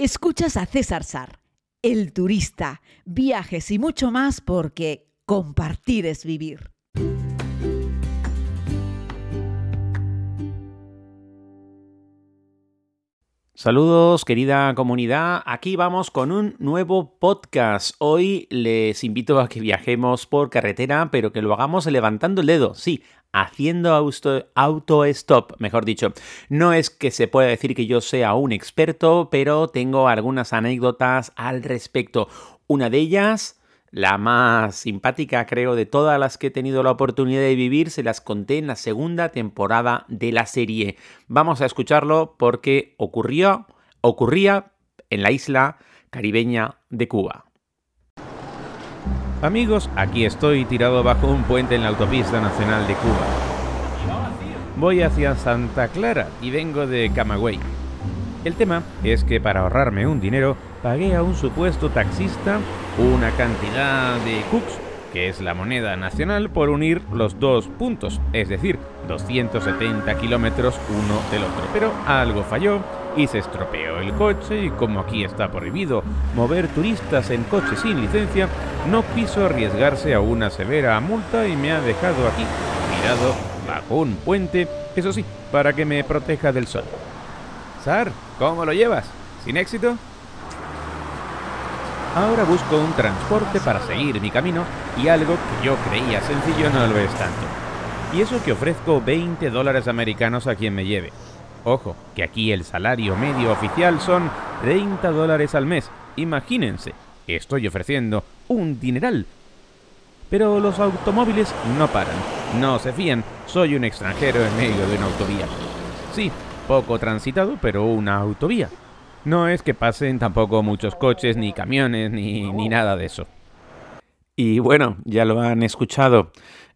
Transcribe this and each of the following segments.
Escuchas a César Sar, el turista, viajes y mucho más porque compartir es vivir. Saludos querida comunidad, aquí vamos con un nuevo podcast. Hoy les invito a que viajemos por carretera, pero que lo hagamos levantando el dedo, sí, haciendo auto-stop, mejor dicho. No es que se pueda decir que yo sea un experto, pero tengo algunas anécdotas al respecto. Una de ellas la más simpática, creo, de todas las que he tenido la oportunidad de vivir, se las conté en la segunda temporada de la serie. Vamos a escucharlo porque ocurrió, ocurría en la isla caribeña de Cuba. Amigos, aquí estoy tirado bajo un puente en la autopista nacional de Cuba. Voy hacia Santa Clara y vengo de Camagüey. El tema es que para ahorrarme un dinero pagué a un supuesto taxista una cantidad de cooks, que es la moneda nacional, por unir los dos puntos, es decir, 270 kilómetros uno del otro. Pero algo falló y se estropeó el coche y como aquí está prohibido mover turistas en coche sin licencia, no quiso arriesgarse a una severa multa y me ha dejado aquí, tirado bajo un puente, eso sí, para que me proteja del sol. Sar, ¿cómo lo llevas? ¿Sin éxito? Ahora busco un transporte para seguir mi camino y algo que yo creía sencillo no lo es tanto. Y eso que ofrezco 20 dólares americanos a quien me lleve. Ojo, que aquí el salario medio oficial son 30 dólares al mes. Imagínense, estoy ofreciendo un dineral. Pero los automóviles no paran, no se fían, soy un extranjero en medio de una autovía. Sí, poco transitado, pero una autovía. No es que pasen tampoco muchos coches, ni camiones, ni, nada de eso. Y bueno, ya lo han escuchado.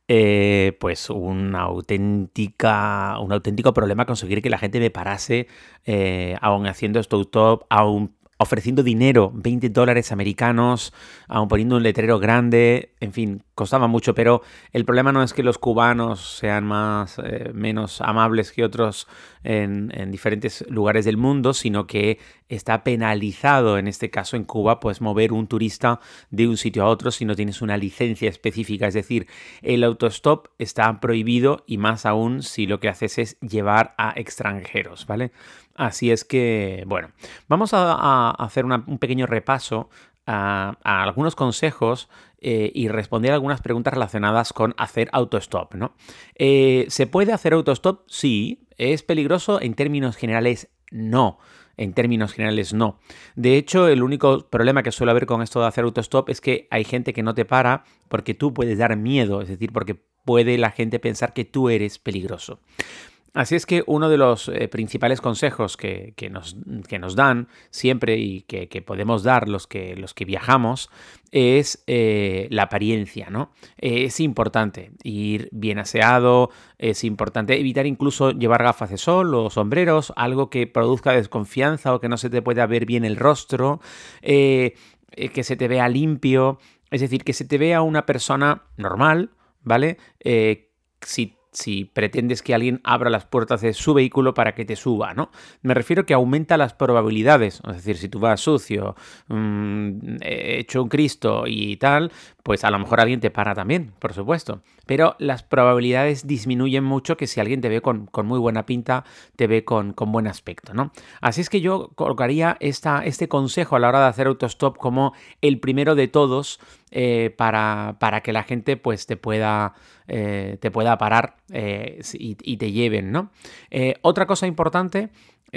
Eh, pues una auténtica, un auténtico problema conseguir que la gente me parase eh, aún haciendo esto top, aún ofreciendo dinero, 20 dólares americanos, aún poniendo un letrero grande, en fin, costaba mucho, pero el problema no es que los cubanos sean más, eh, menos amables que otros en, en, diferentes lugares del mundo, sino que está penalizado, en este caso en Cuba, pues mover un turista de un sitio a otro si no tienes una licencia específica, es decir, el autostop está prohibido y más aún si lo que haces es llevar a extranjeros, ¿vale? Así es que, bueno, vamos a, hacer un pequeño repaso a, algunos consejos eh, y responder algunas preguntas relacionadas con hacer autostop, ¿no? Eh, ¿Se puede hacer autostop? Sí. ¿Es peligroso? En términos generales, no. En términos generales, no. De hecho, el único problema que suele haber con esto de hacer autostop es que hay gente que no te para porque tú puedes dar miedo, es decir, porque puede la gente pensar que tú eres peligroso. Así es que uno de los eh, principales consejos que, nos, nos, dan siempre y que, podemos dar los que, los que viajamos es eh, la apariencia, ¿no? es importante ir bien aseado, es importante evitar incluso llevar gafas de sol o sombreros, algo que produzca desconfianza o que no se te pueda ver bien el rostro, eh, que se te vea limpio, es decir, que se te vea una persona normal, ¿vale? si si pretendes que alguien abra las puertas de su vehículo para que te suba, ¿no? Me refiero que aumenta las probabilidades, es decir, si tú vas sucio, mm, hecho un Cristo y tal, pues a lo mejor alguien te para también, por supuesto. Pero las probabilidades disminuyen mucho que si alguien te ve con, muy buena pinta, te ve con, con, buen aspecto, ¿no? Así es que yo colocaría esta, este consejo a la hora de hacer autostop como el primero de todos eh, para, para, que la gente pues te pueda, eh, te pueda parar eh, y, y, te lleven, ¿no? otra cosa importante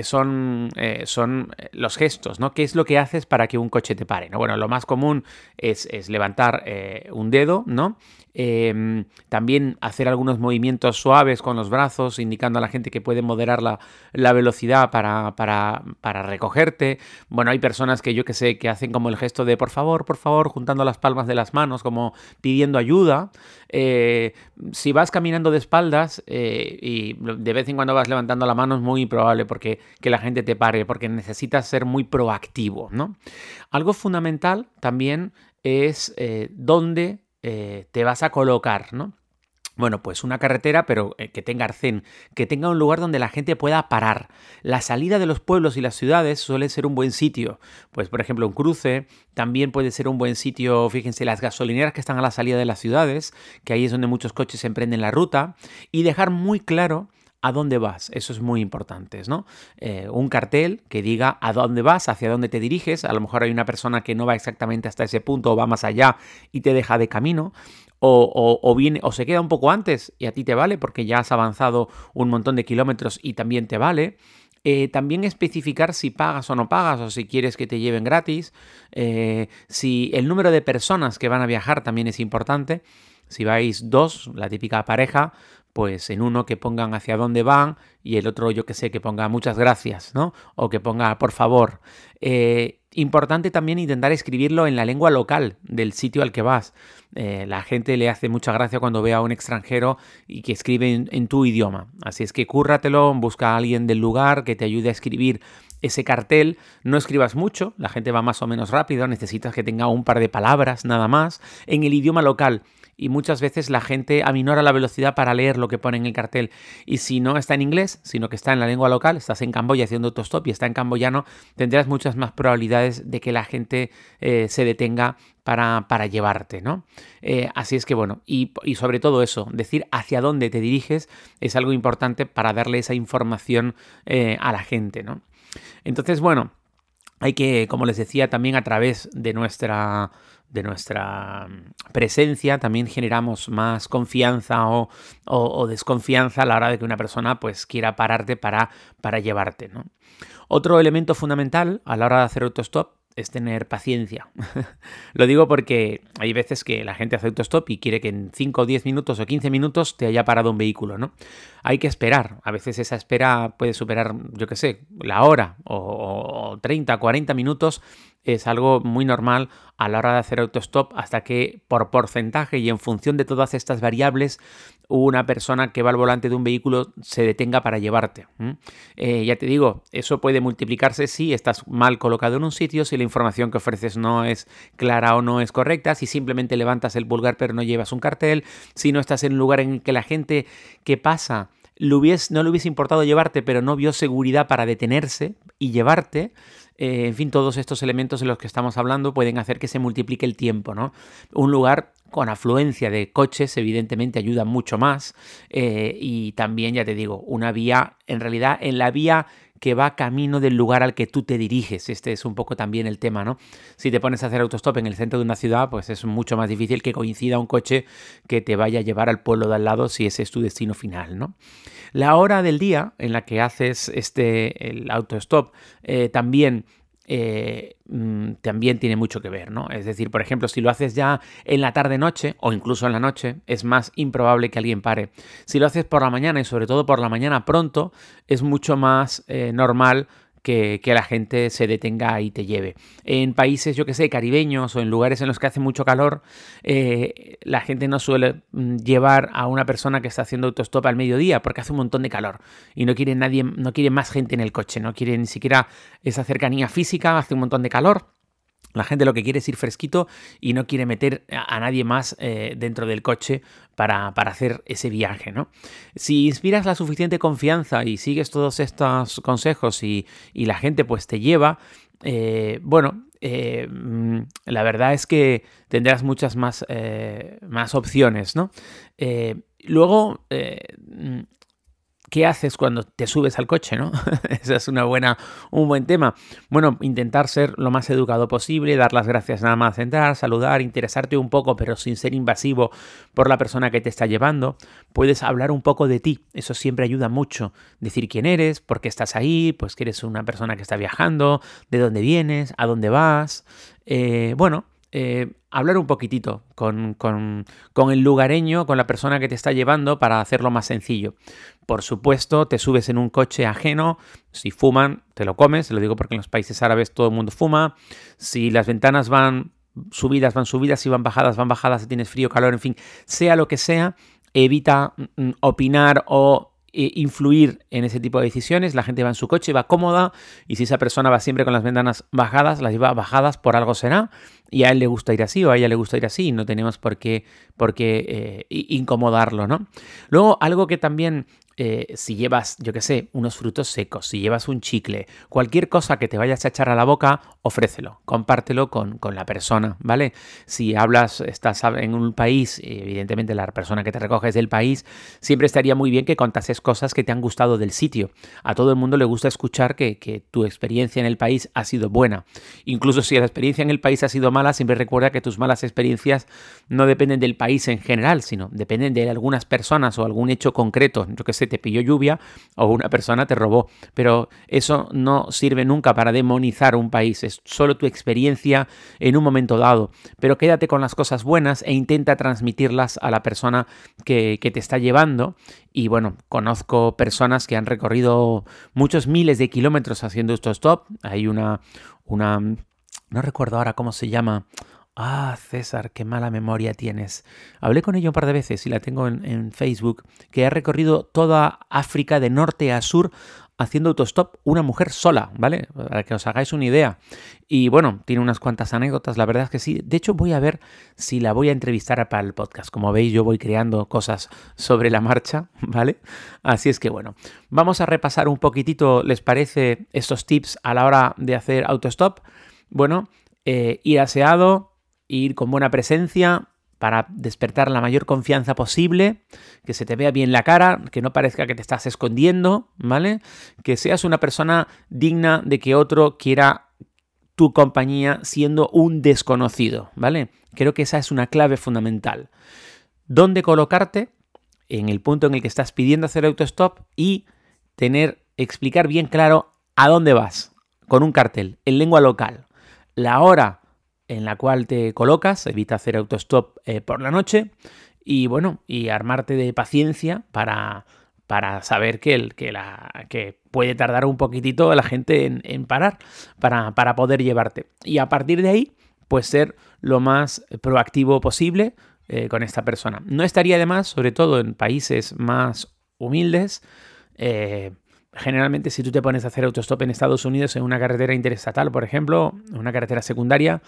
son, eh, son eh, los gestos, ¿no? ¿Qué es lo que haces para que un coche te pare? ¿no? Bueno, lo más común es, levantar eh, un dedo, ¿no? Em, también hacer algunos movimientos suaves con los brazos, indicando a la gente que puede moderar la, velocidad para, para, recogerte. Bueno, hay personas que yo que sé, que hacen como el gesto de por favor, por favor, juntando las palmas de las manos, como pidiendo ayuda. si vas caminando de espaldas y de vez en cuando vas levantando la mano, es muy probable porque que la gente te pare, porque necesitas ser muy proactivo, ¿no? Algo fundamental también es eh, dónde eh, te vas a colocar, ¿no? Bueno, pues una carretera, pero eh, que tenga arcén, que tenga un lugar donde la gente pueda parar. La salida de los pueblos y las ciudades suele ser un buen sitio. Pues, por ejemplo, un cruce también puede ser un buen sitio, fíjense, las gasolineras que están a la salida de las ciudades, que ahí es donde muchos coches emprenden la ruta, y dejar muy claro a dónde vas. Eso es muy importante, ¿no? Eh, un cartel que diga a dónde vas, hacia dónde te diriges. A lo mejor hay una persona que no va exactamente hasta ese punto o va más allá y te deja de camino o, viene, o se queda un poco antes y a ti te vale porque ya has avanzado un montón de kilómetros y también te vale. Eh, también especificar si pagas o no pagas o si quieres que te lleven gratis. Eh, si el número de personas que van a viajar también es importante. Si vais dos, la típica pareja, pues en uno que pongan hacia dónde van y el otro yo que sé que ponga muchas gracias, ¿no? O que ponga por favor. Eh, importante también intentar escribirlo en la lengua local del sitio al que vas. Eh, la gente le hace mucha gracia cuando ve a un extranjero y que escribe en, tu idioma. Así es que cúrratelo, busca a alguien del lugar que te ayude a escribir ese cartel. No escribas mucho, la gente va más o menos rápido, necesitas que tenga un par de palabras nada más en el idioma local y muchas veces la gente aminora la velocidad para leer lo que pone en el cartel. Y si no está en inglés, sino que está en la lengua local, estás en Camboya haciendo autostop y está en camboyano, tendrás muchas más probabilidades de que la gente eh, se detenga para, para llevarte, ¿no? Eh, así es que bueno, y, sobre todo eso, decir hacia dónde te diriges es algo importante para darle esa información eh, a la gente, ¿no? Entonces, bueno, hay que, como les decía, también a través de nuestra de nuestra mm, presencia, también generamos más confianza o, desconfianza a la hora de que una persona pues quiera pararte para, para llevarte. ¿no? Otro elemento fundamental a la hora de hacer autostop es tener paciencia. Lo digo porque hay veces que la gente hace autostop y quiere que en 5 o 10 minutos o 15 minutos te haya parado un vehículo, ¿no? Hay que esperar. A veces esa espera puede superar, yo qué sé, la hora o, o 30, 40 minutos es algo muy normal a la hora de hacer autostop hasta que por porcentaje y en función de todas estas variables una persona que va al volante de un vehículo se detenga para llevarte. Eh, ya te digo, eso puede multiplicarse si estás mal colocado en un sitio, si la información que ofreces no es clara o no es correcta, si simplemente levantas el pulgar pero no llevas un cartel, si no estás en un lugar en el que la gente que pasa no le hubiese importado llevarte pero no vio seguridad para detenerse y llevarte. Eh, en fin, todos estos elementos de los que estamos hablando pueden hacer que se multiplique el tiempo, ¿no? Un lugar con afluencia de coches evidentemente ayuda mucho más eh, y también, ya te digo, una vía, en realidad en la vía que va camino del lugar al que tú te diriges. Este es un poco también el tema, ¿no? Si te pones a hacer autostop en el centro de una ciudad, pues es mucho más difícil que coincida un coche que te vaya a llevar al pueblo de al lado si ese es tu destino final, ¿no? La hora del día en la que haces este, el autostop eh, también eh, también tiene mucho que ver, ¿no? Es decir, por ejemplo, si lo haces ya en la tarde-noche o incluso en la noche, es más improbable que alguien pare. Si lo haces por la mañana y sobre todo por la mañana pronto, es mucho más eh, normal que, la gente se detenga y te lleve. En países, yo que sé, caribeños o en lugares en los que hace mucho calor, eh, la gente no suele mm, llevar a una persona que está haciendo autostop al mediodía porque hace un montón de calor y no quiere nadie, no quiere más gente en el coche, no quiere ni siquiera esa cercanía física, hace un montón de calor. La gente lo que quiere es ir fresquito y no quiere meter a nadie más eh, dentro del coche para, hacer ese viaje, ¿no? Si inspiras la suficiente confianza y sigues todos estos consejos y, la gente pues te lleva, eh, bueno, eh, mm, la verdad es que tendrás muchas más, más opciones, ¿no? luego, ¿Qué haces cuando te subes al coche, no? Ese es una buena, un buen tema. Bueno, intentar ser lo más educado posible, dar las gracias nada más entrar, saludar, interesarte un poco, pero sin ser invasivo por la persona que te está llevando. Puedes hablar un poco de ti, eso siempre ayuda mucho. Decir quién eres, por qué estás ahí, pues que eres una persona que está viajando, de dónde vienes, a dónde vas. Eh, bueno, eh, hablar un poquitito con, el lugareño, con la persona que te está llevando para hacerlo más sencillo. Por supuesto, te subes en un coche ajeno, si fuman, te lo comes, lo digo porque en los países árabes todo el mundo fuma, si las ventanas van subidas, van subidas, si van bajadas, van bajadas, si tienes frío, calor, en fin, sea lo que sea, evita mm, opinar o eh, influir en ese tipo de decisiones. La gente va en su coche, va cómoda y si esa persona va siempre con las ventanas bajadas, las lleva bajadas por algo será y a él le gusta ir así o a ella le gusta ir así. No tenemos por qué, por qué eh, incomodarlo, ¿no? Luego, algo que también eh, si llevas, yo qué sé, unos frutos secos, si llevas un chicle, cualquier cosa que te vayas a echar a la boca, ofrécelo, compártelo con, la persona, ¿vale? Si hablas, estás en un país, evidentemente la persona que te recoge es del país, siempre estaría muy bien que contases cosas que te han gustado del sitio. A todo el mundo le gusta escuchar que, que tu experiencia en el país ha sido buena. Incluso si la experiencia en el país ha sido mala, siempre recuerda que tus malas experiencias no dependen del país en general, sino dependen de algunas personas o algún hecho concreto. Yo que sé, te pilló lluvia o una persona te robó. Pero eso no sirve nunca para demonizar un país, es solo tu experiencia en un momento dado. Pero quédate con las cosas buenas e intenta transmitirlas a la persona que, te está llevando. Y bueno, conozco personas que han recorrido muchos miles de kilómetros haciendo esto stop. Hay una, una, no recuerdo ahora cómo se llama, Ah, César, qué mala memoria tienes. Hablé con ella un par de veces y la tengo en, Facebook, que ha recorrido toda África de norte a sur haciendo autostop una mujer sola, ¿vale? Para que os hagáis una idea. Y bueno, tiene unas cuantas anécdotas, la verdad es que sí. De hecho, voy a ver si la voy a entrevistar para el podcast. Como veis, yo voy creando cosas sobre la marcha, ¿vale? Así es que bueno, vamos a repasar un poquitito, ¿les parece estos tips a la hora de hacer autostop? Bueno, eh, ir aseado, ir con buena presencia para despertar la mayor confianza posible, que se te vea bien la cara, que no parezca que te estás escondiendo, ¿vale? Que seas una persona digna de que otro quiera tu compañía siendo un desconocido, ¿vale? Creo que esa es una clave fundamental. ¿Dónde colocarte? En el punto en el que estás pidiendo hacer autostop y tener, explicar bien claro a dónde vas, con un cartel, en lengua local, la hora en la cual te colocas, evita hacer autostop eh, por la noche y bueno, y armarte de paciencia para, para saber que, el, que, la, que puede tardar un poquitito la gente en, parar para, para, poder llevarte. Y a partir de ahí, pues ser lo más proactivo posible eh, con esta persona. No estaría de más, sobre todo en países más humildes, eh, generalmente si tú te pones a hacer autostop en Estados Unidos en una carretera interestatal, por ejemplo, una carretera secundaria,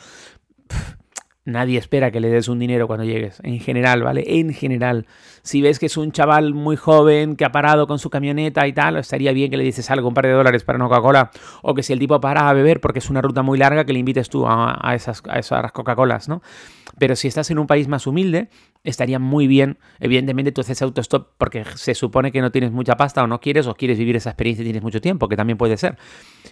nadie espera que le des un dinero cuando llegues. En general, ¿vale? En general. Si ves que es un chaval muy joven que ha parado con su camioneta y tal, estaría bien que le dices algo, un par de dólares para una Coca-Cola. O que si el tipo para a beber porque es una ruta muy larga, que le invites tú a, esas, a esas Coca-Colas, ¿no? Pero si estás en un país más humilde, estaría muy bien. Evidentemente tú haces autostop porque se supone que no tienes mucha pasta o no quieres o quieres vivir esa experiencia y tienes mucho tiempo, que también puede ser.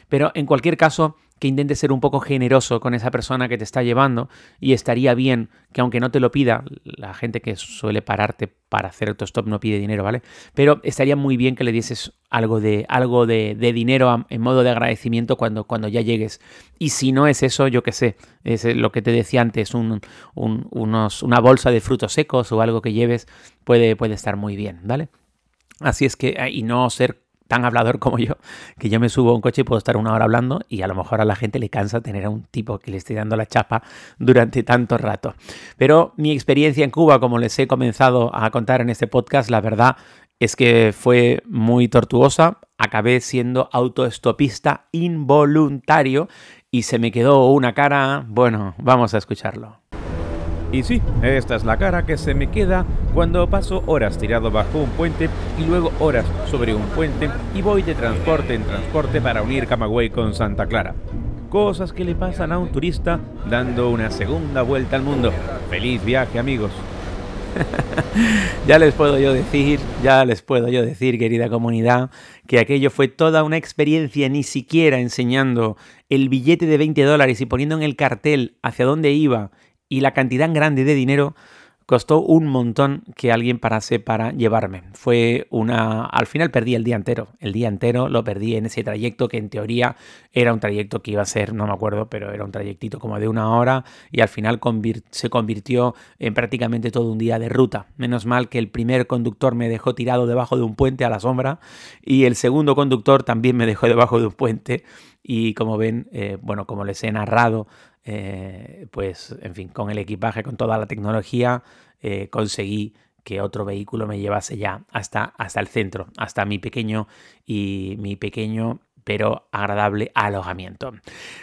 Pero en cualquier caso, que intentes ser un poco generoso con esa persona que te está llevando y estaría bien que aunque no te lo pida, la gente que suele pararte para hacer autostop no pide dinero, ¿vale? Pero estaría muy bien que le dieses algo de, algo de, dinero en modo de agradecimiento cuando, cuando ya llegues. Y si no es eso, yo qué sé, es lo que te decía antes, un, una bolsa de frutos secos o algo que lleves puede, puede estar muy bien, ¿vale? Así es que, y no ser tan hablador como yo, que yo me subo a un coche y puedo estar una hora hablando y a lo mejor a la gente le cansa tener a un tipo que le esté dando la chapa durante tanto rato. Pero mi experiencia en Cuba, como les he comenzado a contar en este podcast, la verdad es que fue muy tortuosa. Acabé siendo autoestopista involuntario y se me quedó una cara, bueno, vamos a escucharlo. Y sí, esta es la cara que se me queda cuando paso horas tirado bajo un puente y luego horas sobre un puente y voy de transporte en transporte para unir Camagüey con Santa Clara. Cosas que le pasan a un turista dando una segunda vuelta al mundo. Feliz viaje amigos. ya les puedo yo decir, ya les puedo yo decir, querida comunidad, que aquello fue toda una experiencia, ni siquiera enseñando el billete de 20 dólares y poniendo en el cartel hacia dónde iba y la cantidad grande de dinero costó un montón que alguien parase para llevarme. Fue una... Al final perdí el día entero. El día entero lo perdí en ese trayecto que en teoría era un trayecto que iba a ser, no me acuerdo, pero era un trayectito como de una hora y al final se convirtió en prácticamente todo un día de ruta. Menos mal que el primer conductor me dejó tirado debajo de un puente a la sombra y el segundo conductor también me dejó debajo de un puente y como ven, eh, bueno, como les he narrado, eh, pues, en fin, con el equipaje, con toda la tecnología, eh, conseguí que otro vehículo me llevase ya hasta, hasta el centro, hasta mi pequeño y mi pequeño pero agradable alojamiento.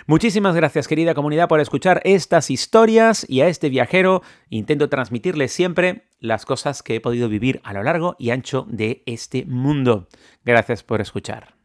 Muchísimas gracias querida comunidad por escuchar estas historias y a este viajero intento transmitirle siempre las cosas que he podido vivir a lo largo y ancho de este mundo. Gracias por escuchar.